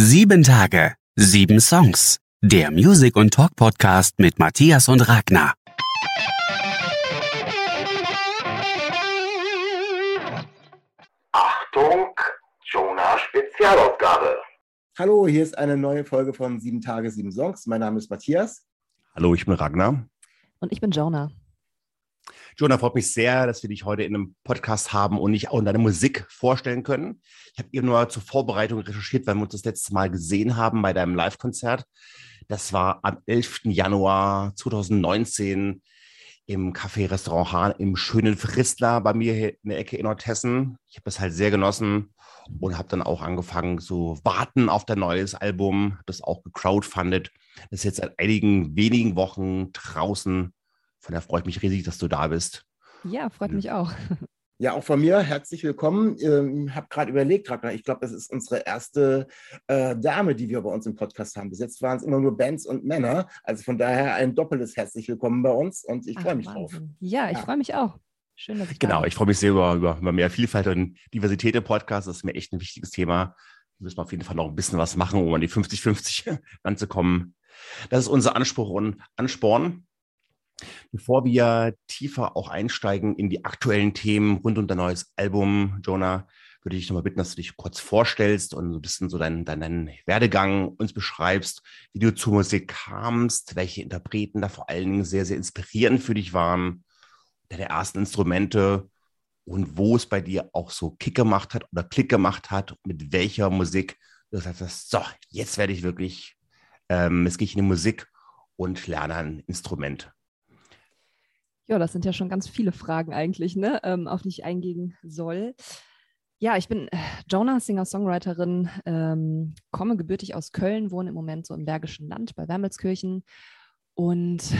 Sieben Tage, sieben Songs. Der Music und Talk Podcast mit Matthias und Ragnar. Achtung, Jonah Spezialausgabe. Hallo, hier ist eine neue Folge von Sieben Tage, sieben Songs. Mein Name ist Matthias. Hallo, ich bin Ragnar. Und ich bin Jonah. Jonah, freut mich sehr, dass wir dich heute in einem Podcast haben und nicht auch deine Musik vorstellen können. Ich habe eben nur zur Vorbereitung recherchiert, weil wir uns das letzte Mal gesehen haben bei deinem Live-Konzert. Das war am 11. Januar 2019 im Café-Restaurant Hahn im schönen Fristler bei mir in der Ecke in Nordhessen. Ich habe das halt sehr genossen und habe dann auch angefangen zu warten auf dein neues Album, das auch gecrowdfundet. Das ist jetzt seit einigen wenigen Wochen draußen. Von daher freue ich mich riesig, dass du da bist. Ja, freut mich auch. Ja, auch von mir herzlich willkommen. Ähm, habe gerade überlegt, Ragnar, ich glaube, das ist unsere erste äh, Dame, die wir bei uns im Podcast haben. Bis jetzt waren es immer nur Bands und Männer. Also von daher ein doppeltes herzlich willkommen bei uns und ich freue mich Wahnsinn. drauf. Ja, ich Ja. freue mich auch. Schön, dass ich da Genau, ich freue mich sehr über, über, über mehr Vielfalt und Diversität im Podcast. Das ist mir echt ein wichtiges Thema. Da müssen wir auf jeden Fall noch ein bisschen was machen, um an die 50-50 ranzukommen. Das ist unser Anspruch und Ansporn. Bevor wir tiefer auch einsteigen in die aktuellen Themen rund um dein neues Album, Jonah, würde ich dich nochmal bitten, dass du dich kurz vorstellst und so ein bisschen so deinen, deinen Werdegang uns beschreibst, wie du zur Musik kamst, welche Interpreten da vor allen Dingen sehr, sehr inspirierend für dich waren, deine ersten Instrumente und wo es bei dir auch so Kick gemacht hat oder Klick gemacht hat, mit welcher Musik du gesagt hast, so, jetzt werde ich wirklich, ähm, jetzt gehe ich in die Musik und lerne ein Instrument. Ja, das sind ja schon ganz viele Fragen eigentlich, ne, ähm, auf die ich eingehen soll. Ja, ich bin äh, Jonah, Singer-Songwriterin, ähm, komme gebürtig aus Köln, wohne im Moment so im Bergischen Land bei Wermelskirchen. Und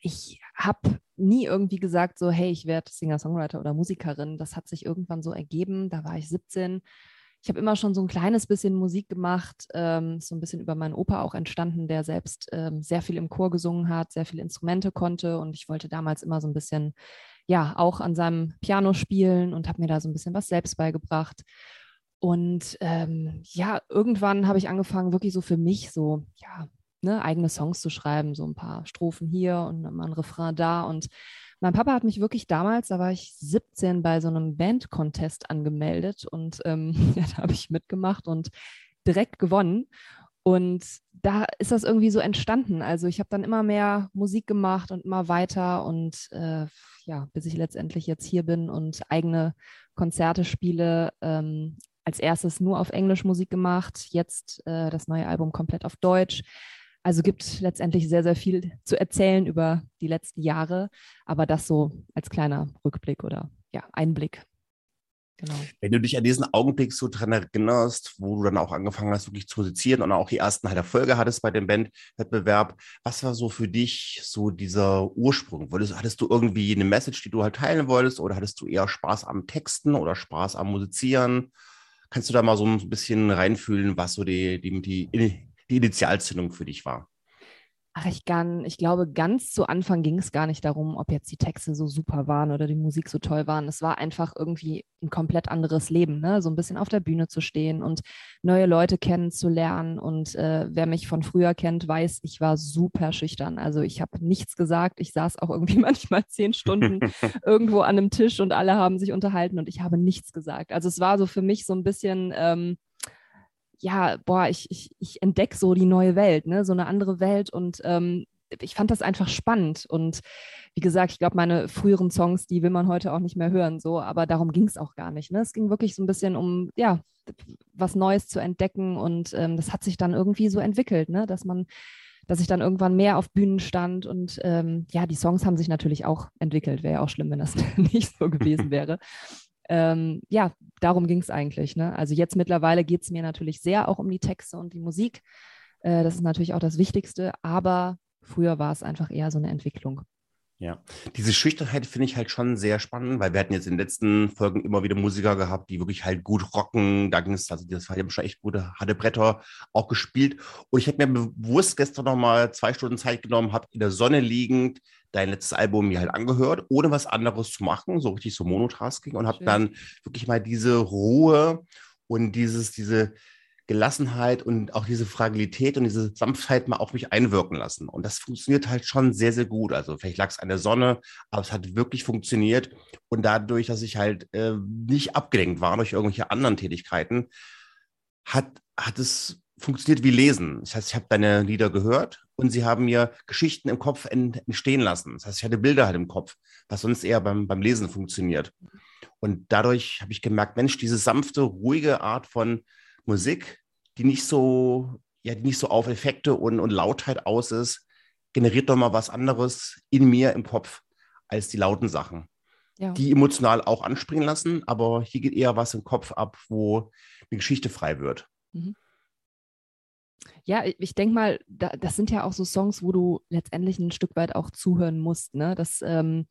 ich habe nie irgendwie gesagt, so, hey, ich werde Singer-Songwriter oder Musikerin. Das hat sich irgendwann so ergeben. Da war ich 17. Ich habe immer schon so ein kleines bisschen Musik gemacht, ähm, so ein bisschen über meinen Opa auch entstanden, der selbst ähm, sehr viel im Chor gesungen hat, sehr viele Instrumente konnte. Und ich wollte damals immer so ein bisschen, ja, auch an seinem Piano spielen und habe mir da so ein bisschen was selbst beigebracht. Und ähm, ja, irgendwann habe ich angefangen, wirklich so für mich so, ja, ne, eigene Songs zu schreiben, so ein paar Strophen hier und mal ein Refrain da. Und mein Papa hat mich wirklich damals, da war ich 17, bei so einem Band-Contest angemeldet und ähm, ja, da habe ich mitgemacht und direkt gewonnen. Und da ist das irgendwie so entstanden. Also ich habe dann immer mehr Musik gemacht und immer weiter und äh, ja, bis ich letztendlich jetzt hier bin und eigene Konzerte spiele. Ähm, als erstes nur auf Englisch Musik gemacht, jetzt äh, das neue Album komplett auf Deutsch. Also gibt letztendlich sehr, sehr viel zu erzählen über die letzten Jahre, aber das so als kleiner Rückblick oder ja, Einblick. Genau. Wenn du dich an diesen Augenblick so dran erinnerst, wo du dann auch angefangen hast, wirklich zu musizieren und auch die ersten halt Erfolge hattest bei dem Bandwettbewerb, was war so für dich so dieser Ursprung? Wolltest, hattest du irgendwie eine Message, die du halt teilen wolltest oder hattest du eher Spaß am Texten oder Spaß am Musizieren? Kannst du da mal so ein bisschen reinfühlen, was so die, die, die, die Initialzündung für dich war? Ach, ich kann, ich glaube, ganz zu Anfang ging es gar nicht darum, ob jetzt die Texte so super waren oder die Musik so toll waren. Es war einfach irgendwie ein komplett anderes Leben, ne? So ein bisschen auf der Bühne zu stehen und neue Leute kennenzulernen. Und äh, wer mich von früher kennt, weiß, ich war super schüchtern. Also ich habe nichts gesagt. Ich saß auch irgendwie manchmal zehn Stunden irgendwo an einem Tisch und alle haben sich unterhalten und ich habe nichts gesagt. Also es war so für mich so ein bisschen. Ähm, ja, boah, ich, ich, ich entdecke so die neue Welt, ne? so eine andere Welt und ähm, ich fand das einfach spannend. Und wie gesagt, ich glaube, meine früheren Songs, die will man heute auch nicht mehr hören, so, aber darum ging es auch gar nicht. Ne? Es ging wirklich so ein bisschen um, ja, was Neues zu entdecken und ähm, das hat sich dann irgendwie so entwickelt, ne? dass man dass ich dann irgendwann mehr auf Bühnen stand und ähm, ja, die Songs haben sich natürlich auch entwickelt. Wäre ja auch schlimm, wenn das nicht so gewesen wäre. Ähm, ja, darum ging es eigentlich. Ne? Also jetzt mittlerweile geht es mir natürlich sehr auch um die Texte und die Musik. Äh, das ist natürlich auch das Wichtigste, aber früher war es einfach eher so eine Entwicklung. Ja, diese Schüchternheit finde ich halt schon sehr spannend, weil wir hatten jetzt in den letzten Folgen immer wieder Musiker gehabt, die wirklich halt gut rocken. Da ging es, also das haben schon echt gute, harte Bretter auch gespielt. Und ich habe mir bewusst gestern nochmal zwei Stunden Zeit genommen, habe in der Sonne liegend dein letztes Album mir halt angehört, ohne was anderes zu machen, so richtig so Monotasking und habe dann wirklich mal diese Ruhe und dieses, diese, Gelassenheit und auch diese Fragilität und diese Sanftheit mal auf mich einwirken lassen. Und das funktioniert halt schon sehr, sehr gut. Also vielleicht lag es an der Sonne, aber es hat wirklich funktioniert. Und dadurch, dass ich halt äh, nicht abgelenkt war durch irgendwelche anderen Tätigkeiten, hat, hat es funktioniert wie Lesen. Das heißt, ich habe deine Lieder gehört und sie haben mir Geschichten im Kopf entstehen lassen. Das heißt, ich hatte Bilder halt im Kopf, was sonst eher beim, beim Lesen funktioniert. Und dadurch habe ich gemerkt, Mensch, diese sanfte, ruhige Art von Musik, die nicht so, ja, die nicht so auf Effekte und, und Lautheit aus ist, generiert doch mal was anderes in mir im Kopf als die lauten Sachen. Ja. Die emotional auch anspringen lassen, aber hier geht eher was im Kopf ab, wo eine Geschichte frei wird. Mhm. Ja, ich denke mal, das sind ja auch so Songs, wo du letztendlich ein Stück weit auch zuhören musst. Ne? Das, ähm,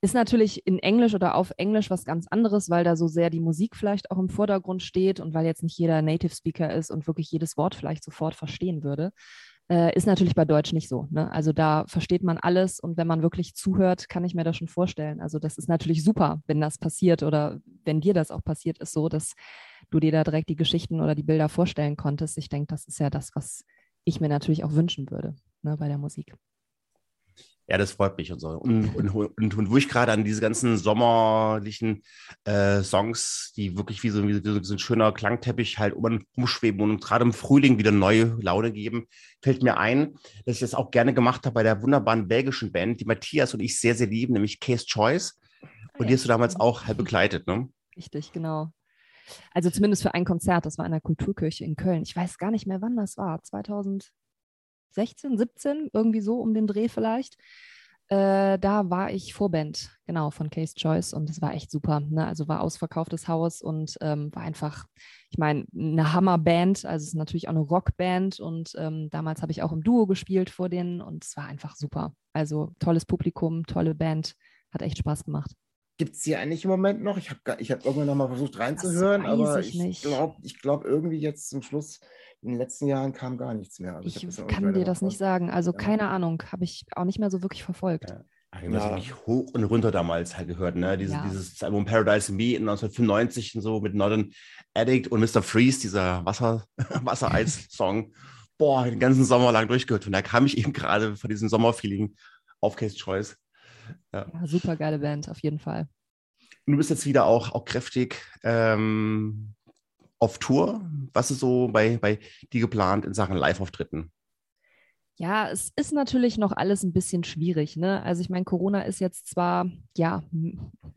ist natürlich in Englisch oder auf Englisch was ganz anderes, weil da so sehr die Musik vielleicht auch im Vordergrund steht und weil jetzt nicht jeder Native Speaker ist und wirklich jedes Wort vielleicht sofort verstehen würde. Äh, ist natürlich bei Deutsch nicht so. Ne? Also da versteht man alles und wenn man wirklich zuhört, kann ich mir das schon vorstellen. Also das ist natürlich super, wenn das passiert oder wenn dir das auch passiert ist, so dass du dir da direkt die Geschichten oder die Bilder vorstellen konntest. Ich denke, das ist ja das, was ich mir natürlich auch wünschen würde ne, bei der Musik. Ja, das freut mich und so. Und, und, und, und wo ich gerade an diese ganzen sommerlichen äh, Songs, die wirklich wie so, wie so, ein schöner Klangteppich halt um, umschweben und gerade im Frühling wieder neue Laune geben, fällt mir ein, dass ich das auch gerne gemacht habe bei der wunderbaren belgischen Band, die Matthias und ich sehr, sehr lieben, nämlich Case Choice. Ah, und die hast du damals auch halt begleitet, ne? Richtig, genau. Also zumindest für ein Konzert, das war in der Kulturkirche in Köln. Ich weiß gar nicht mehr, wann das war. 2000 16, 17, irgendwie so um den Dreh vielleicht. Äh, da war ich Vorband, genau, von Case Choice und es war echt super. Ne? Also war ausverkauftes Haus und ähm, war einfach, ich meine, eine Hammerband, also es ist natürlich auch eine Rockband und ähm, damals habe ich auch im Duo gespielt vor denen und es war einfach super. Also tolles Publikum, tolle Band, hat echt Spaß gemacht. Gibt es die eigentlich im Moment noch? Ich habe ich hab irgendwann noch mal versucht reinzuhören, aber ich, ich glaube ich glaub irgendwie jetzt zum Schluss in den letzten Jahren kam gar nichts mehr. Also ich, ich kann dir das nicht sagen. Also ja. keine Ahnung, habe ich auch nicht mehr so wirklich verfolgt. Ja. Ich habe ja. wirklich hoch und runter damals halt gehört, ne? Diese, ja. Dieses Album Paradise Me in 1995 und so mit Northern Addict und Mr. Freeze, dieser Wasser, Wassereis-Song. Boah, den ganzen Sommer lang durchgehört. Und da kam ich eben gerade von diesem Sommerfeeling auf Case Choice. Ja. ja, super geile Band, auf jeden Fall. Und du bist jetzt wieder auch, auch kräftig ähm, auf Tour? Was ist so bei, bei dir geplant in Sachen Live-Auftritten? Ja, es ist natürlich noch alles ein bisschen schwierig. Ne? Also ich meine, Corona ist jetzt zwar, ja,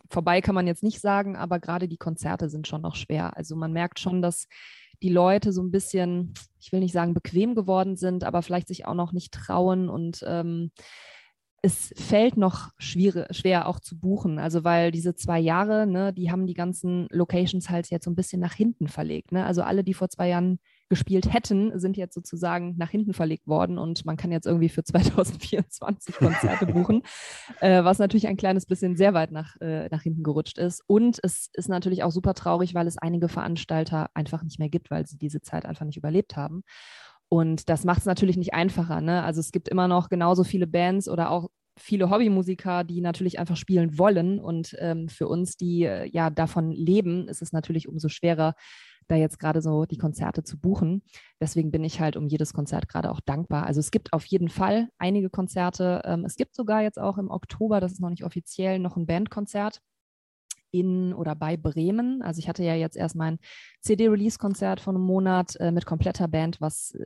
vorbei kann man jetzt nicht sagen, aber gerade die Konzerte sind schon noch schwer. Also man merkt schon, dass die Leute so ein bisschen, ich will nicht sagen bequem geworden sind, aber vielleicht sich auch noch nicht trauen und ähm, es fällt noch schwierig, schwer auch zu buchen. Also weil diese zwei Jahre, ne, die haben die ganzen Locations halt jetzt so ein bisschen nach hinten verlegt. Ne? Also alle, die vor zwei Jahren gespielt hätten, sind jetzt sozusagen nach hinten verlegt worden und man kann jetzt irgendwie für 2024 Konzerte buchen, äh, was natürlich ein kleines bisschen sehr weit nach, äh, nach hinten gerutscht ist. Und es ist natürlich auch super traurig, weil es einige Veranstalter einfach nicht mehr gibt, weil sie diese Zeit einfach nicht überlebt haben. Und das macht es natürlich nicht einfacher. Ne? Also es gibt immer noch genauso viele Bands oder auch viele Hobbymusiker, die natürlich einfach spielen wollen. Und ähm, für uns, die äh, ja davon leben, ist es natürlich umso schwerer, da jetzt gerade so die Konzerte zu buchen. Deswegen bin ich halt um jedes Konzert gerade auch dankbar. Also es gibt auf jeden Fall einige Konzerte. Ähm, es gibt sogar jetzt auch im Oktober, das ist noch nicht offiziell, noch ein Bandkonzert in oder bei Bremen. Also ich hatte ja jetzt erst mein CD-Release-Konzert von einem Monat äh, mit kompletter Band, was äh,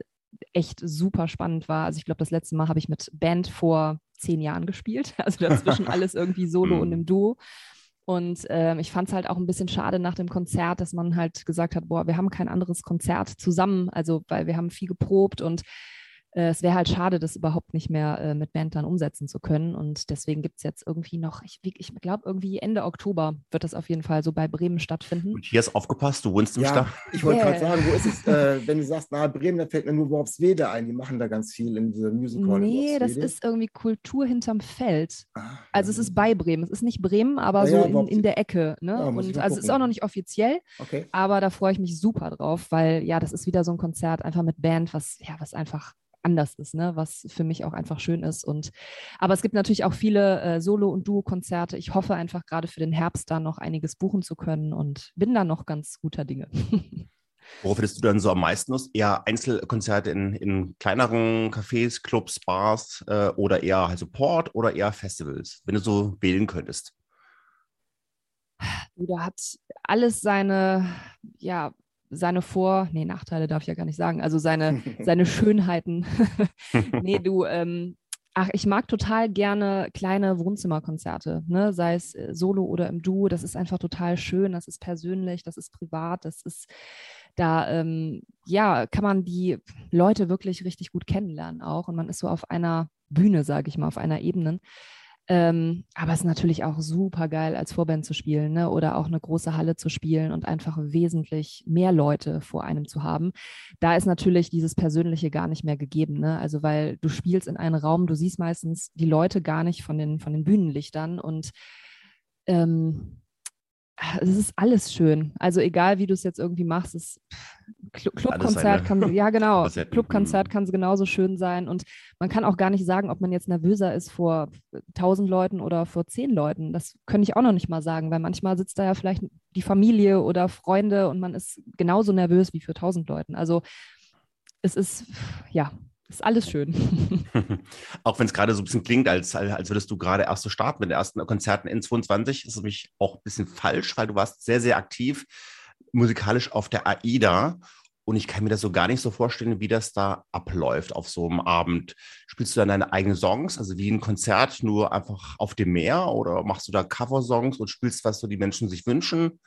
echt super spannend war. Also ich glaube, das letzte Mal habe ich mit Band vor zehn Jahren gespielt. Also dazwischen alles irgendwie solo und im Duo. Und ähm, ich fand es halt auch ein bisschen schade nach dem Konzert, dass man halt gesagt hat, boah, wir haben kein anderes Konzert zusammen, also weil wir haben viel geprobt und es wäre halt schade, das überhaupt nicht mehr äh, mit Band dann umsetzen zu können. Und deswegen gibt es jetzt irgendwie noch, ich, ich glaube, irgendwie Ende Oktober wird das auf jeden Fall so bei Bremen stattfinden. Und hier ist aufgepasst, du wohnst im Ja, Stadt. ich wollte Yeah. gerade sagen, wo ist es, äh, wenn du sagst, nahe Bremen, da fällt mir nur Worpswede ein. Die machen da ganz viel in dieser Music Hall. in Nee, das ist irgendwie Kultur hinterm Feld. Ah, Also es ist bei Bremen. Es ist nicht Bremen, aber Ja, so in, in der Ecke. Ne? Ja, und also es ist auch noch nicht offiziell, Okay. aber da freue ich mich super drauf, weil ja, das ist wieder so ein Konzert einfach mit Band, was ja, was einfach anders ist, ne? was für mich auch einfach schön ist. Und aber es gibt natürlich auch viele äh, Solo- und Duo-Konzerte. Ich hoffe einfach gerade für den Herbst da noch einiges buchen zu können und bin da noch ganz guter Dinge. Worauf findest du dann so am meisten Lust? Eher Einzelkonzerte in, in kleineren Cafés, Clubs, Bars äh, oder eher halt Support oder eher Festivals, wenn du so wählen könntest? Du, da hat alles seine, ja, seine Vor-, nee, Nachteile darf ich ja gar nicht sagen, also seine, seine Schönheiten. nee, du, ähm, ach, ich mag total gerne kleine Wohnzimmerkonzerte, ne? sei es äh, solo oder im Duo. Das ist einfach total schön, das ist persönlich, das ist privat, das ist, da, ähm, ja, kann man die Leute wirklich richtig gut kennenlernen auch und man ist so auf einer Bühne, sage ich mal, auf einer Ebene. Ähm, aber es ist natürlich auch super geil, als Vorband zu spielen ne? oder auch eine große Halle zu spielen und einfach wesentlich mehr Leute vor einem zu haben. Da ist natürlich dieses Persönliche gar nicht mehr gegeben. Ne? Also, weil du spielst in einem Raum, du siehst meistens die Leute gar nicht von den, von den Bühnenlichtern und ähm, es ist alles schön. Also egal, wie du es jetzt irgendwie machst, es Cl Clubkonzert kann, ja genau. Clubkonzert kann genauso schön sein und man kann auch gar nicht sagen, ob man jetzt nervöser ist vor 1000 Leuten oder vor 10 Leuten. Das könnte ich auch noch nicht mal sagen, weil manchmal sitzt da ja vielleicht die Familie oder Freunde und man ist genauso nervös wie für 1000 Leuten. Also es ist, ja, ist alles schön. auch wenn es gerade so ein bisschen klingt, als, als würdest du gerade erst so starten mit den ersten Konzerten in 22, ist es nämlich auch ein bisschen falsch, weil du warst sehr, sehr aktiv musikalisch auf der AIDA. Und ich kann mir das so gar nicht so vorstellen, wie das da abläuft auf so einem Abend. Spielst du dann deine eigenen Songs, also wie ein Konzert, nur einfach auf dem Meer? Oder machst du da Coversongs und spielst, was so die Menschen sich wünschen?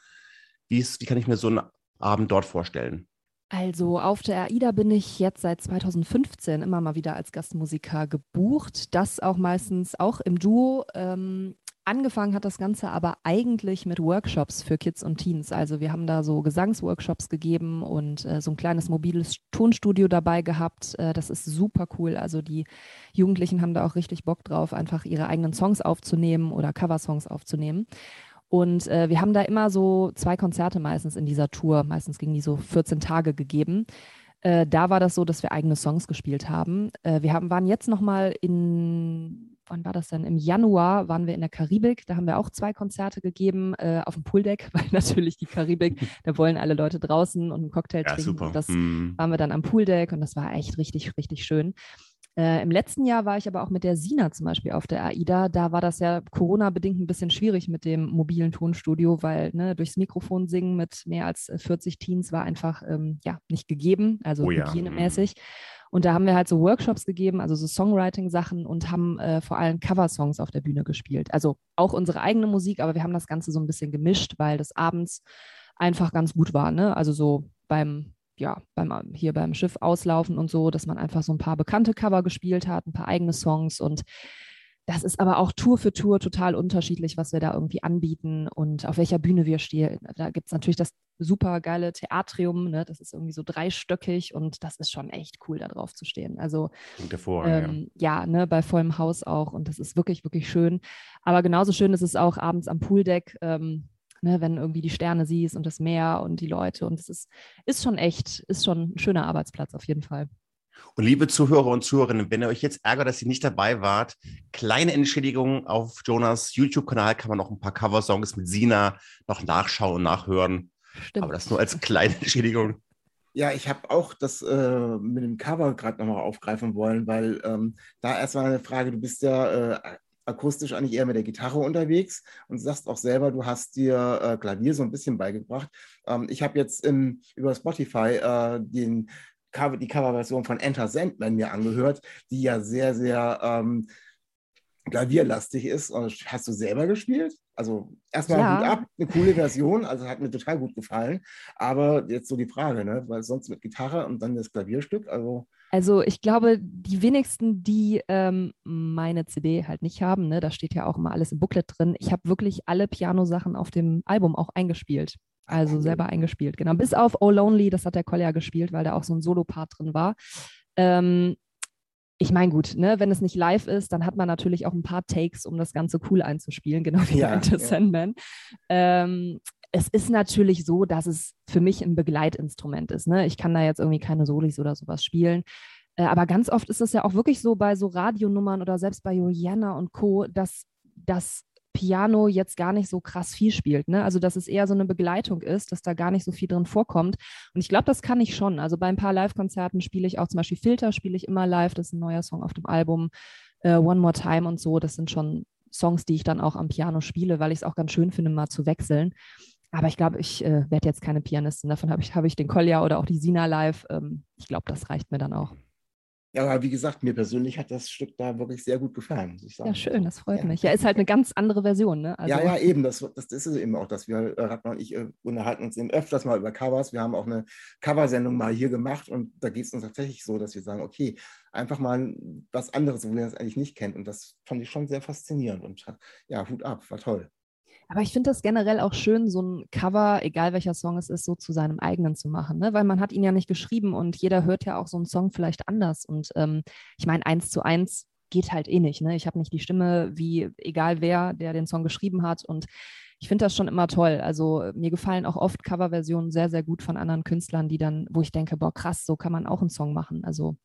Wie, ist, wie kann ich mir so einen Abend dort vorstellen? Also auf der AIDA bin ich jetzt seit 2015 immer mal wieder als Gastmusiker gebucht. Das auch meistens auch im Duo. Ähm, angefangen hat das Ganze aber eigentlich mit Workshops für Kids und Teens. Also wir haben da so Gesangsworkshops gegeben und äh, so ein kleines mobiles Tonstudio dabei gehabt. Äh, das ist super cool. Also die Jugendlichen haben da auch richtig Bock drauf, einfach ihre eigenen Songs aufzunehmen oder Coversongs aufzunehmen. Und äh, wir haben da immer so zwei Konzerte meistens in dieser Tour, meistens gingen die so 14 Tage gegeben. Äh, da war das so, dass wir eigene Songs gespielt haben. Äh, wir haben, waren jetzt nochmal in, wann war das denn? Im Januar waren wir in der Karibik. Da haben wir auch zwei Konzerte gegeben äh, auf dem Pooldeck, weil natürlich die Karibik, da wollen alle Leute draußen und einen Cocktail Ja, trinken. super. Und Das Hm. waren wir dann am Pooldeck und das war echt richtig, richtig schön. Äh, Im letzten Jahr war ich aber auch mit der Sina zum Beispiel auf der AIDA. Da war das ja Corona-bedingt ein bisschen schwierig mit dem mobilen Tonstudio, weil ne, durchs Mikrofon singen mit mehr als äh, 40 Teens war einfach ähm, ja, nicht gegeben, also Oh ja, hygienemäßig. Und da haben wir halt so Workshops gegeben, also so Songwriting-Sachen und haben äh, vor allem Coversongs auf der Bühne gespielt. Also auch unsere eigene Musik, aber wir haben das Ganze so ein bisschen gemischt, weil das abends einfach ganz gut war. Ne? Also so beim ja, beim, hier beim Schiff auslaufen und so, dass man einfach so ein paar bekannte Cover gespielt hat, ein paar eigene Songs und das ist aber auch Tour für Tour total unterschiedlich, was wir da irgendwie anbieten und auf welcher Bühne wir stehen. Da gibt es natürlich das super geile Theatrium, ne? das ist irgendwie so dreistöckig und das ist schon echt cool, da drauf zu stehen. Also ähm, ja, ne, bei vollem Haus auch und das ist wirklich, wirklich schön. Aber genauso schön ist es auch abends am Pooldeck, ähm, ne, wenn irgendwie die Sterne siehst und das Meer und die Leute und es ist, ist schon echt, ist schon ein schöner Arbeitsplatz auf jeden Fall. Und liebe Zuhörer und Zuhörerinnen, wenn ihr euch jetzt ärgert, dass ihr nicht dabei wart, kleine Entschädigung auf Jonas YouTube-Kanal kann man noch ein paar Coversongs mit Sina noch nachschauen und nachhören. Stimmt. Aber das nur als kleine Entschädigung. Ja, ich habe auch das äh, mit dem Cover gerade nochmal aufgreifen wollen, weil ähm, da erstmal eine Frage, du bist ja äh, akustisch eigentlich eher mit der Gitarre unterwegs und sagst auch selber, du hast dir äh, Klavier so ein bisschen beigebracht. Ähm, ich habe jetzt im, über Spotify äh, den die Coverversion von Enter Sandman mir angehört, die ja sehr, sehr ähm, klavierlastig ist. Und hast du selber gespielt? Also erstmal Ja. Hut ab, eine coole Version, also hat mir total gut gefallen. Aber jetzt so die Frage, ne? weil sonst mit Gitarre und dann das Klavierstück, also Also ich glaube, die wenigsten, die ähm, meine CD halt nicht haben, ne, da steht ja auch immer alles im Booklet drin. Ich habe wirklich alle Piano-Sachen auf dem Album auch eingespielt. Also selber eingespielt, genau. Bis auf Oh Lonely, das hat der Kolja gespielt, weil da auch so ein Solo-Part drin war. Ähm, ich meine, gut, ne, wenn es nicht live ist, dann hat man natürlich auch ein paar Takes, um das Ganze cool einzuspielen, genau wie Ja, bei Enter ja. Sandman. Ähm, es ist natürlich so, dass es für mich ein Begleitinstrument ist. Ne? Ich kann da jetzt irgendwie keine Solis oder sowas spielen. Äh, aber ganz oft ist es ja auch wirklich so bei so Radionummern oder selbst bei Juliana und Co., dass das Piano jetzt gar nicht so krass viel spielt. Ne? Also, dass es eher so eine Begleitung ist, dass da gar nicht so viel drin vorkommt. Und ich glaube, das kann ich schon. Also, bei ein paar Live-Konzerten spiele ich auch zum Beispiel Filter, spiele ich immer live. Das ist ein neuer Song auf dem Album. Äh, One More Time und so. Das sind schon Songs, die ich dann auch am Piano spiele, weil ich es auch ganz schön finde, mal zu wechseln. Aber ich glaube, ich äh, werde jetzt keine Pianistin. Davon habe ich, hab ich den Kolja oder auch die Sina live. Ähm, ich glaube, das reicht mir dann auch. Ja, aber wie gesagt, mir persönlich hat das Stück da wirklich sehr gut gefallen, muss ich sagen. Ja, schön, das freut Ja. mich. Ja, ist halt eine ganz andere Version, ne? Also, ja, ja, eben. Das, das ist es eben auch, dass wir, äh, Ratner und ich, äh, unterhalten uns eben öfters mal über Covers. Wir haben auch eine Coversendung mal hier gemacht und da geht es uns tatsächlich so, dass wir sagen, okay, einfach mal was anderes, wo wir das eigentlich nicht kennen. Und das fand ich schon sehr faszinierend und ja, Hut ab, war toll. Aber ich finde das generell auch schön, so ein Cover, egal welcher Song es ist, so zu seinem eigenen zu machen, ne? weil man hat ihn ja nicht geschrieben und jeder hört ja auch so einen Song vielleicht anders. Und ähm, ich meine, eins zu eins geht halt eh nicht. Ne? Ich habe nicht die Stimme wie egal wer, der den Song geschrieben hat. Und ich finde das schon immer toll. Also mir gefallen auch oft Coverversionen sehr, sehr gut von anderen Künstlern, die dann, wo ich denke, boah, krass, so kann man auch einen Song machen. Also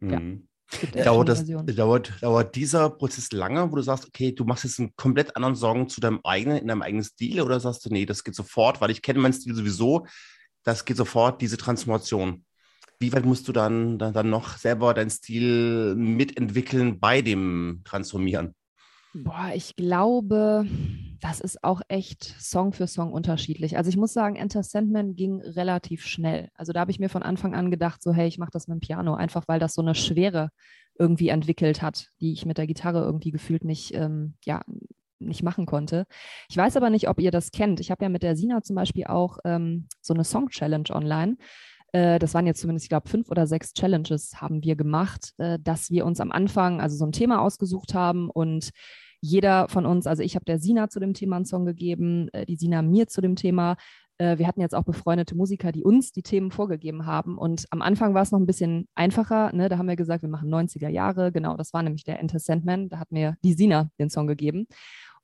Ja. Mhm. echt Dauert, schöne das, Versionen. dauert, dauert dieser Prozess lange, wo du sagst, okay, du machst jetzt einen komplett anderen Song zu deinem eigenen, in deinem eigenen Stil oder sagst du, nee, das geht sofort, weil ich kenne meinen Stil sowieso, das geht sofort, diese Transformation. Wie weit musst du dann, dann, dann noch selber deinen Stil mitentwickeln bei dem Transformieren? Boah, ich glaube, das ist auch echt Song für Song unterschiedlich. Also ich muss sagen, Enter Sandman ging relativ schnell. Also da habe ich mir von Anfang an gedacht, so hey, ich mache das mit dem Piano, einfach weil das so eine Schwere irgendwie entwickelt hat, die ich mit der Gitarre irgendwie gefühlt nicht, ähm, ja, nicht machen konnte. Ich weiß aber nicht, ob ihr das kennt. Ich habe ja mit der Sina zum Beispiel auch ähm, so eine Song-Challenge online. Äh, das waren jetzt zumindest, ich glaube, fünf oder sechs Challenges haben wir gemacht, äh, dass wir uns am Anfang also so ein Thema ausgesucht haben und jeder von uns, also ich habe der Sina zu dem Thema einen Song gegeben, äh, die Sina mir zu dem Thema. Äh, wir hatten jetzt auch befreundete Musiker, die uns die Themen vorgegeben haben. Und am Anfang war es noch ein bisschen einfacher. Ne? Da haben wir gesagt, wir machen 90er Jahre. Genau, das war nämlich der Enter Sandman. Da hat mir die Sina den Song gegeben.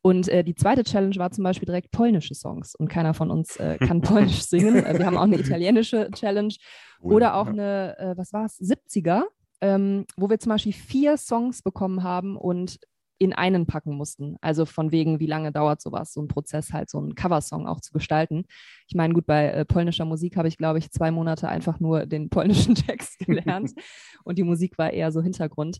Und äh, die zweite Challenge war zum Beispiel direkt polnische Songs. Und keiner von uns äh, kann Polnisch singen. Äh, wir haben auch eine italienische Challenge. Oder auch eine, äh, was war es, 70er, ähm, wo wir zum Beispiel vier Songs bekommen haben und in einen packen mussten. Also von wegen, wie lange dauert sowas, so ein Prozess halt, so einen Coversong auch zu gestalten. Ich meine, gut, bei äh, polnischer Musik habe ich, glaube ich, zwei Monate einfach nur den polnischen Text gelernt und die Musik war eher so Hintergrund.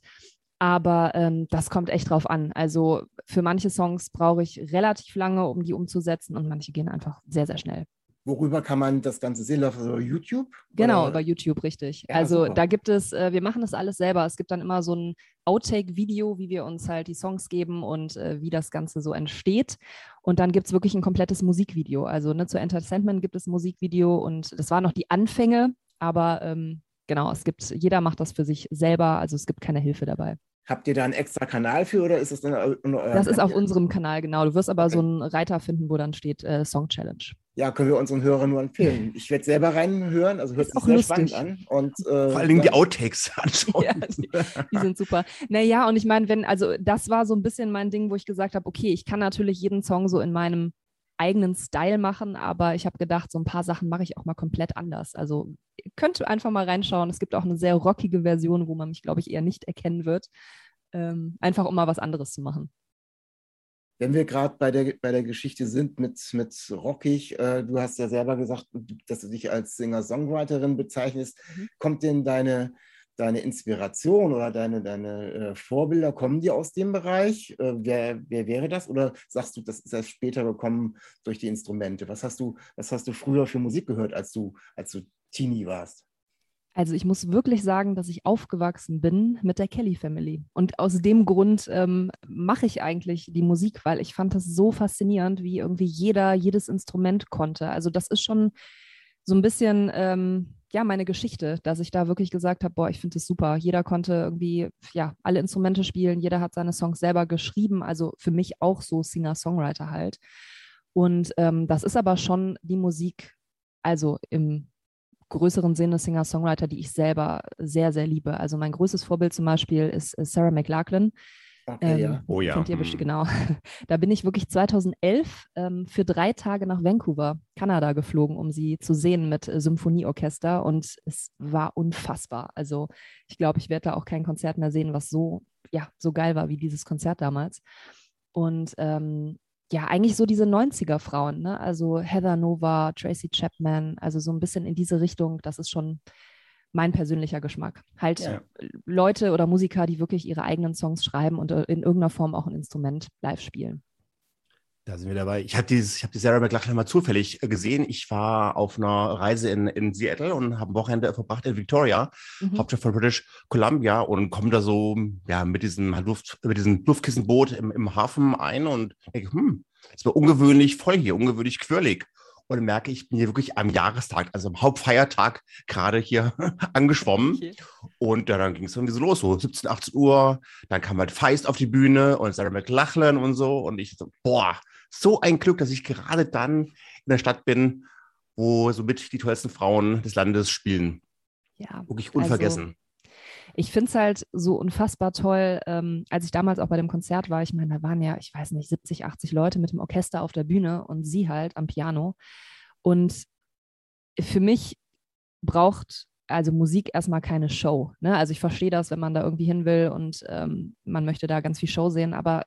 Aber ähm, das kommt echt drauf an. Also für manche Songs brauche ich relativ lange, um die umzusetzen und manche gehen einfach sehr, sehr schnell. Worüber kann man das Ganze sehen? Auf so YouTube? Genau, Oder- über YouTube, richtig. Ja, also super. da gibt es, äh, wir machen das alles selber. Es gibt dann immer so ein Outtake-Video, wie wir uns halt die Songs geben und äh, wie das Ganze so entsteht. Und dann gibt es wirklich ein komplettes Musikvideo. Also ne, zu Enter Sandman gibt es Musikvideo und das waren noch die Anfänge, aber ähm, genau, es gibt, jeder macht das für sich selber, also es gibt keine Hilfe dabei. Habt ihr da einen extra Kanal für oder ist es dann Das ist auf unserem Kanal, genau. Du wirst aber so einen Reiter finden, wo dann steht äh, Song Challenge. Ja, können wir unseren Hörern nur empfehlen. Ich werde selber reinhören, also hört sich auch sehr lustig. spannend an. Und, äh, Vor allen Dingen die Outtakes anschauen. Ja, die, die sind super. Naja, und ich meine, wenn, also das war so ein bisschen mein Ding, wo ich gesagt habe, okay, ich kann natürlich jeden Song so in meinem eigenen Style machen, aber ich habe gedacht, so ein paar Sachen mache ich auch mal komplett anders. Also könnt einfach mal reinschauen. Es gibt auch eine sehr rockige Version, wo man mich, glaube ich, eher nicht erkennen wird. Ähm, einfach um mal was anderes zu machen. Wenn wir gerade bei der, bei der Geschichte sind mit, mit rockig, äh, du hast ja selber gesagt, dass du dich als Singer-Songwriterin bezeichnest. Mhm. Kommt denn deine, deine Inspiration oder deine, deine äh, Vorbilder, kommen die aus dem Bereich? Äh, wer, wer wäre das? Oder sagst du, das ist erst später gekommen durch die Instrumente? Was hast du, was hast du früher für Musik gehört, als du, als du Teenie warst? Also ich muss wirklich sagen, dass ich aufgewachsen bin mit der Kelly Family. Und aus dem Grund ähm, mache ich eigentlich die Musik, weil ich fand das so faszinierend, wie irgendwie jeder jedes Instrument konnte. Also das ist schon so ein bisschen, ähm, ja, meine Geschichte, dass ich da wirklich gesagt habe, boah, ich finde das super. Jeder konnte irgendwie, ja, alle Instrumente spielen, jeder hat seine Songs selber geschrieben, also für mich auch so Singer-Songwriter halt. Und ähm, das ist aber schon die Musik, also im größeren Sinne Singer-Songwriter, die ich selber sehr, sehr liebe. Also mein größtes Vorbild zum Beispiel ist Sarah McLachlan. Okay, Ähm, ja. Oh ja. Kennt ihr hm. bestimmt, genau. Da bin ich wirklich 2011 ähm, für drei Tage nach Vancouver, Kanada geflogen, um sie zu sehen mit äh, Symphonieorchester und es war unfassbar. Also ich glaube, ich werde da auch kein Konzert mehr sehen, was so, ja, so geil war wie dieses Konzert damals. Und ähm, ja, eigentlich so diese 90er-Frauen, ne? Also Heather Nova, Tracy Chapman, also so ein bisschen in diese Richtung, das ist schon mein persönlicher Geschmack. Halt Ja. Leute oder Musiker, die wirklich ihre eigenen Songs schreiben und äh, in irgendeiner Form auch ein Instrument live spielen. Da sind wir dabei. Ich habe habe die Sarah McLachlan mal zufällig äh, gesehen. Ich war auf einer Reise in, in Seattle und habe ein Wochenende verbracht in Victoria, Mhm. Hauptstadt von British Columbia und komme da so ja mit diesem Luft, mit diesem Luftkissenboot im, im Hafen ein und denke, hm, es war ungewöhnlich voll hier, ungewöhnlich quirlig. Und dann merke ich, ich bin hier wirklich am Jahrestag, also am Hauptfeiertag gerade hier angeschwommen. Okay. Und ja, dann ging es irgendwie so los, so 17, 18 Uhr. Dann kam halt Feist auf die Bühne und Sarah McLachlan und so. Und ich so, boah, so ein Glück, dass ich gerade dann in der Stadt bin, wo somit die tollsten Frauen des Landes spielen. Ja, Wirklich Also, unvergessen. ich finde es halt so unfassbar toll, ähm, als ich damals auch bei dem Konzert war. Ich meine, da waren ja, ich weiß nicht, 70, 80 Leute mit dem Orchester auf der Bühne und sie halt am Piano. Und für mich braucht also Musik erstmal keine Show. Ne? Also ich verstehe das, wenn man da irgendwie hin will und ähm, man möchte da ganz viel Show sehen, aber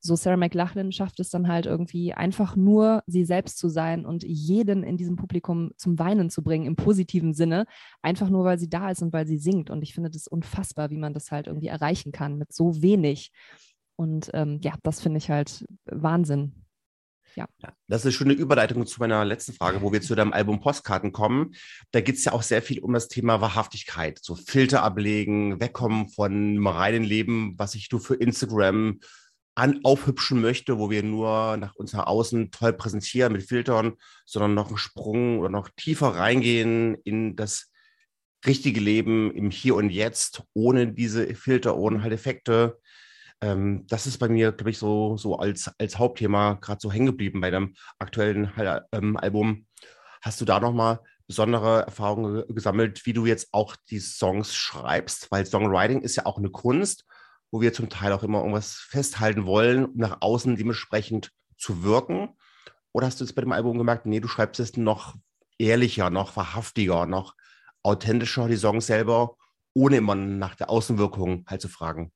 so Sarah McLachlan schafft es dann halt irgendwie einfach nur sie selbst zu sein und jeden in diesem Publikum zum Weinen zu bringen im positiven Sinne, einfach nur weil sie da ist und weil sie singt. Und ich finde das unfassbar, wie man das halt irgendwie erreichen kann mit so wenig. Und ähm, ja, das finde ich halt Wahnsinn. Ja, das ist eine schöne Überleitung zu meiner letzten Frage, wo wir zu deinem Album Postkarten kommen. Da geht es ja auch sehr viel um das Thema Wahrhaftigkeit. So Filter ablegen, wegkommen von reinen Leben, was ich nur für Instagram an, aufhübschen möchte, wo wir nur nach uns außen toll präsentieren mit Filtern, sondern noch einen Sprung oder noch tiefer reingehen in das richtige Leben im Hier und Jetzt, ohne diese Filter, ohne halt Effekte. Ähm, das ist bei mir, glaube ich, so, so als, als Hauptthema gerade so hängen geblieben bei deinem aktuellen halt, ähm, Album. Hast du da nochmal besondere Erfahrungen ge- gesammelt, wie du jetzt auch die Songs schreibst? Weil Songwriting ist ja auch eine Kunst, wo wir zum Teil auch immer irgendwas festhalten wollen, um nach außen dementsprechend zu wirken. Oder hast du jetzt bei dem Album gemerkt, nee, du schreibst es noch ehrlicher, noch wahrhaftiger, noch authentischer, die Songs selber, ohne immer nach der Außenwirkung halt zu fragen?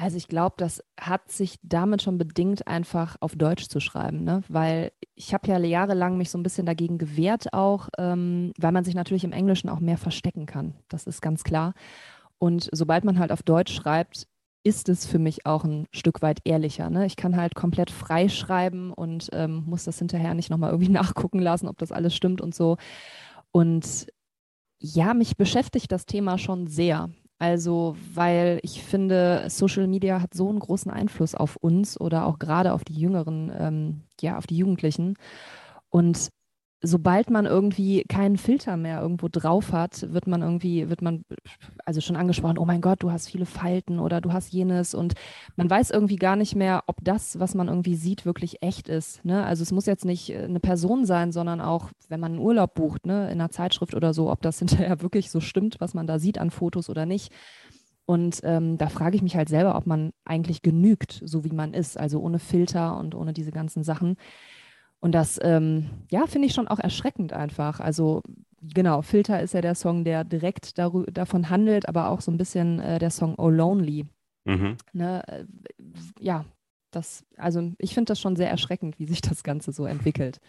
Also ich glaube, das hat sich damit schon bedingt, einfach auf Deutsch zu schreiben, ne? weil ich habe ja jahrelang mich so ein bisschen dagegen gewehrt auch, ähm, weil man sich natürlich im Englischen auch mehr verstecken kann. Das ist ganz klar. Und sobald man halt auf Deutsch schreibt, ist es für mich auch ein Stück weit ehrlicher. Ne? Ich kann halt komplett frei schreiben und ähm, muss das hinterher nicht nochmal irgendwie nachgucken lassen, ob das alles stimmt und so. Und ja, mich beschäftigt das Thema schon sehr. Also, weil ich finde, Social Media hat so einen großen Einfluss auf uns oder auch gerade auf die Jüngeren, ähm, ja, auf die Jugendlichen. Und sobald man irgendwie keinen Filter mehr irgendwo drauf hat, wird man irgendwie, wird man also schon angesprochen, oh mein Gott, du hast viele Falten oder du hast jenes und man weiß irgendwie gar nicht mehr, ob das, was man irgendwie sieht, wirklich echt ist. Ne? Also es muss jetzt nicht äh, eine Person sein, sondern auch, wenn man einen Urlaub bucht, ne, in einer Zeitschrift oder so, ob das hinterher wirklich so stimmt, was man da sieht an Fotos oder nicht. Und ähm, da frage ich mich halt selber, ob man eigentlich genügt, so wie man ist, also ohne Filter und ohne diese ganzen Sachen. Und das, ähm, ja, finde ich schon auch erschreckend einfach. Also genau, Filter ist ja der Song, der direkt davon handelt, aber auch so ein bisschen äh, der Song Oh Lonely. Mhm. Ne? Äh, Ja, das, also ich finde das schon sehr erschreckend, wie sich das Ganze so entwickelt.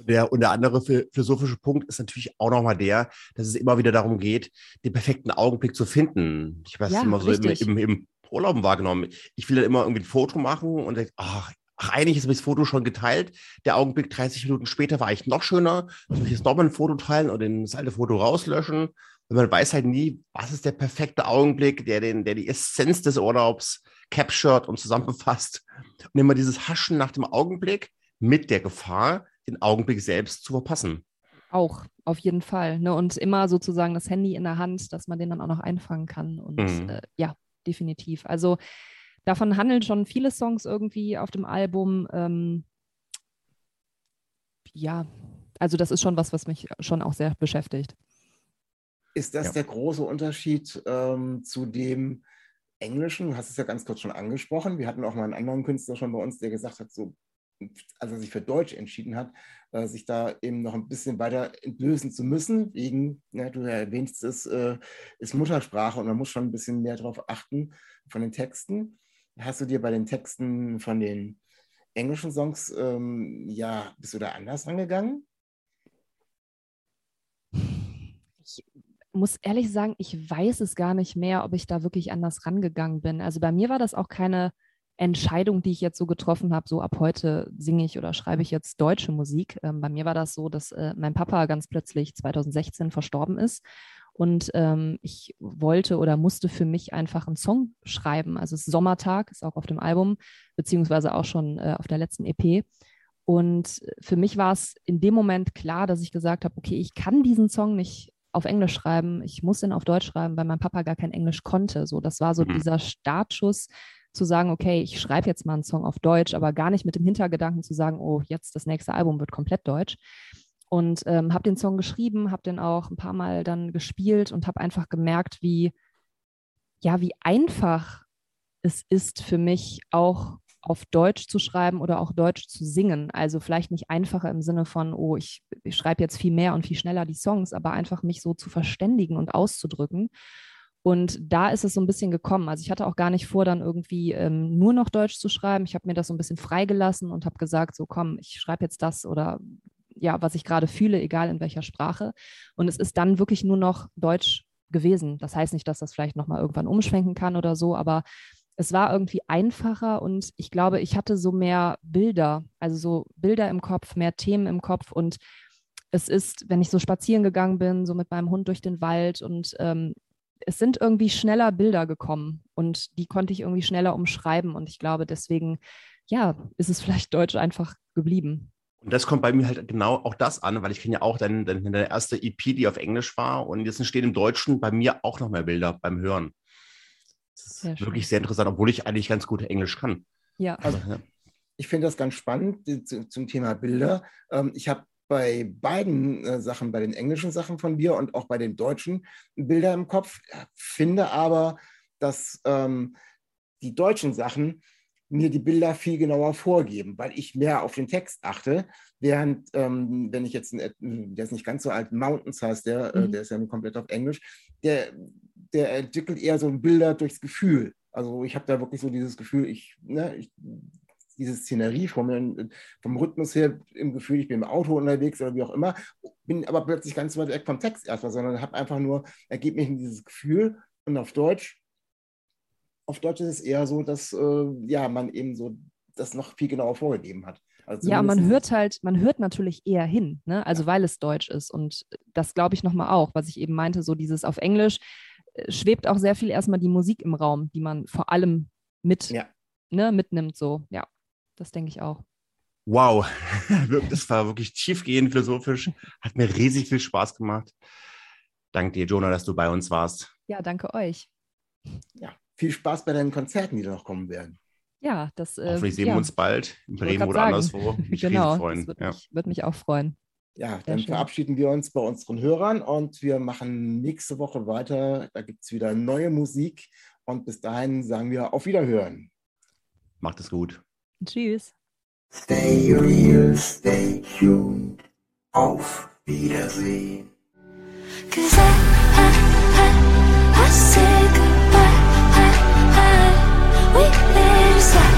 Der, und der andere phi- philosophische Punkt ist natürlich auch nochmal der, dass es immer wieder darum geht, den perfekten Augenblick zu finden. Ich das Ja, immer so im, im, im Urlauben wahrgenommen. Ich will dann immer irgendwie ein Foto machen und denke, ach, ach, eigentlich ist das Foto schon geteilt. Der Augenblick 30 Minuten später war eigentlich noch schöner. Soll ich jetzt nochmal ein Foto teilen und das alte Foto rauslöschen? Und man weiß halt nie, was ist der perfekte Augenblick, der, den, der die Essenz des Urlaubs captured und zusammenfasst. Und immer dieses Haschen nach dem Augenblick mit der Gefahr, den Augenblick selbst zu verpassen. Auch, auf jeden Fall. Ne? Und immer sozusagen das Handy in der Hand, dass man den dann auch noch einfangen kann. Und Mhm. äh, ja, definitiv. Also davon handeln schon viele Songs irgendwie auf dem Album. Ähm, ja, also das ist schon was, was mich schon auch sehr beschäftigt. Ist das Ja. der große Unterschied ähm, zu dem Englischen? Du hast es ja ganz kurz schon angesprochen. Wir hatten auch mal einen anderen Künstler schon bei uns, der gesagt hat, so, als er sich für Deutsch entschieden hat, äh, sich da eben noch ein bisschen weiter entlösen zu müssen, wegen, ne, du erwähnst es, äh, ist Muttersprache und man muss schon ein bisschen mehr darauf achten von den Texten. Hast du dir bei den Texten von den englischen Songs, ähm, ja, bist du da anders rangegangen? Ich muss ehrlich sagen, ich weiß es gar nicht mehr, ob ich da wirklich anders rangegangen bin. Also bei mir war das auch keine Entscheidung, die ich jetzt so getroffen habe, so ab heute singe ich oder schreibe ich jetzt deutsche Musik. Ähm, bei mir war das so, dass äh, mein Papa ganz plötzlich 2016 verstorben ist und ähm, ich wollte oder musste für mich einfach einen Song schreiben. Also es ist Sommertag, ist auch auf dem Album, beziehungsweise auch schon äh, auf der letzten EP. Und für mich war es in dem Moment klar, dass ich gesagt habe, okay, ich kann diesen Song nicht auf Englisch schreiben, ich muss ihn auf Deutsch schreiben, weil mein Papa gar kein Englisch konnte. So, das war so Mhm. dieser Startschuss zu sagen, okay, ich schreibe jetzt mal einen Song auf Deutsch, aber gar nicht mit dem Hintergedanken zu sagen, oh, jetzt das nächste Album wird komplett deutsch. Und ähm, habe den Song geschrieben, habe den auch ein paar Mal dann gespielt und habe einfach gemerkt, wie, ja, wie einfach es ist für mich auch auf Deutsch zu schreiben oder auch Deutsch zu singen. Also vielleicht nicht einfacher im Sinne von, oh, ich, ich schreibe jetzt viel mehr und viel schneller die Songs, aber einfach mich so zu verständigen und auszudrücken. Und da ist es so ein bisschen gekommen. Also ich hatte auch gar nicht vor, dann irgendwie ähm, nur noch Deutsch zu schreiben. Ich habe mir das so ein bisschen freigelassen und habe gesagt, so komm, ich schreibe jetzt das oder ja, was ich gerade fühle, egal in welcher Sprache. Und es ist dann wirklich nur noch Deutsch gewesen. Das heißt nicht, dass das vielleicht nochmal irgendwann umschwenken kann oder so, aber es war irgendwie einfacher und ich glaube, ich hatte so mehr Bilder, also so Bilder im Kopf, mehr Themen im Kopf und es ist, wenn ich so spazieren gegangen bin, so mit meinem Hund durch den Wald und ähm, es sind irgendwie schneller Bilder gekommen und die konnte ich irgendwie schneller umschreiben und ich glaube, deswegen, ja, ist es vielleicht Deutsch einfach geblieben. Und das kommt bei mir halt genau auch das an, weil ich kenne ja auch deine, deine, deine erste EP, die auf Englisch war. Und jetzt entstehen im Deutschen bei mir auch noch mehr Bilder beim Hören. Das ist Sehr schön. wirklich sehr interessant, obwohl ich eigentlich ganz gut Englisch kann. Ja, Also, ja. ich finde das ganz spannend zu, zum Thema Bilder. Ähm, ich habe bei beiden äh, Sachen, bei den englischen Sachen von dir und auch bei den deutschen Bilder im Kopf, finde aber, dass ähm, die deutschen Sachen mir die Bilder viel genauer vorgeben, weil ich mehr auf den Text achte, während, ähm, wenn ich jetzt, ein- der ist nicht ganz so alt, Mountains heißt der, äh, Mhm. der ist ja komplett auf Englisch, der, der entwickelt eher so Bilder durchs Gefühl. Also ich habe da wirklich so dieses Gefühl, ich, ne, ich diese Szenerie vor mir, vom Rhythmus her im Gefühl, ich bin im Auto unterwegs oder wie auch immer, bin aber plötzlich ganz weit weg vom Text erstmal, sondern habe einfach nur, ergibt mich in dieses Gefühl und auf Deutsch, auf Deutsch ist es eher so, dass äh, ja, man eben so das noch viel genauer vorgegeben hat. Also Ja, man hört halt, man hört natürlich eher hin, ne? Also weil es Deutsch ist. Und das glaube ich nochmal auch, was ich eben meinte, so dieses auf Englisch äh, schwebt auch sehr viel erstmal die Musik im Raum, die man vor allem mit, Ja. ne, mitnimmt. So, ja, das denke ich auch. Wow, das war wirklich tiefgehend philosophisch. Hat mir riesig viel Spaß gemacht. Danke dir, Jonah, dass du bei uns warst. Ja, danke euch. ja, viel Spaß bei deinen Konzerten, die da noch kommen werden. Ja, das. Äh, Hoffentlich sehen ja, wir uns bald in Bremen oder sagen. anderswo. Mich genau, riesig freuen. das würde Ja. mich, würd mich auch freuen. Ja, dann schön. verabschieden wir uns bei unseren Hörern und wir machen nächste Woche weiter. Da gibt es wieder neue Musik und bis dahin sagen wir auf Wiederhören. Macht es gut. Tschüss. Stay real, stay tuned. Auf Wiedersehen. Cause I, I, I, I sweat.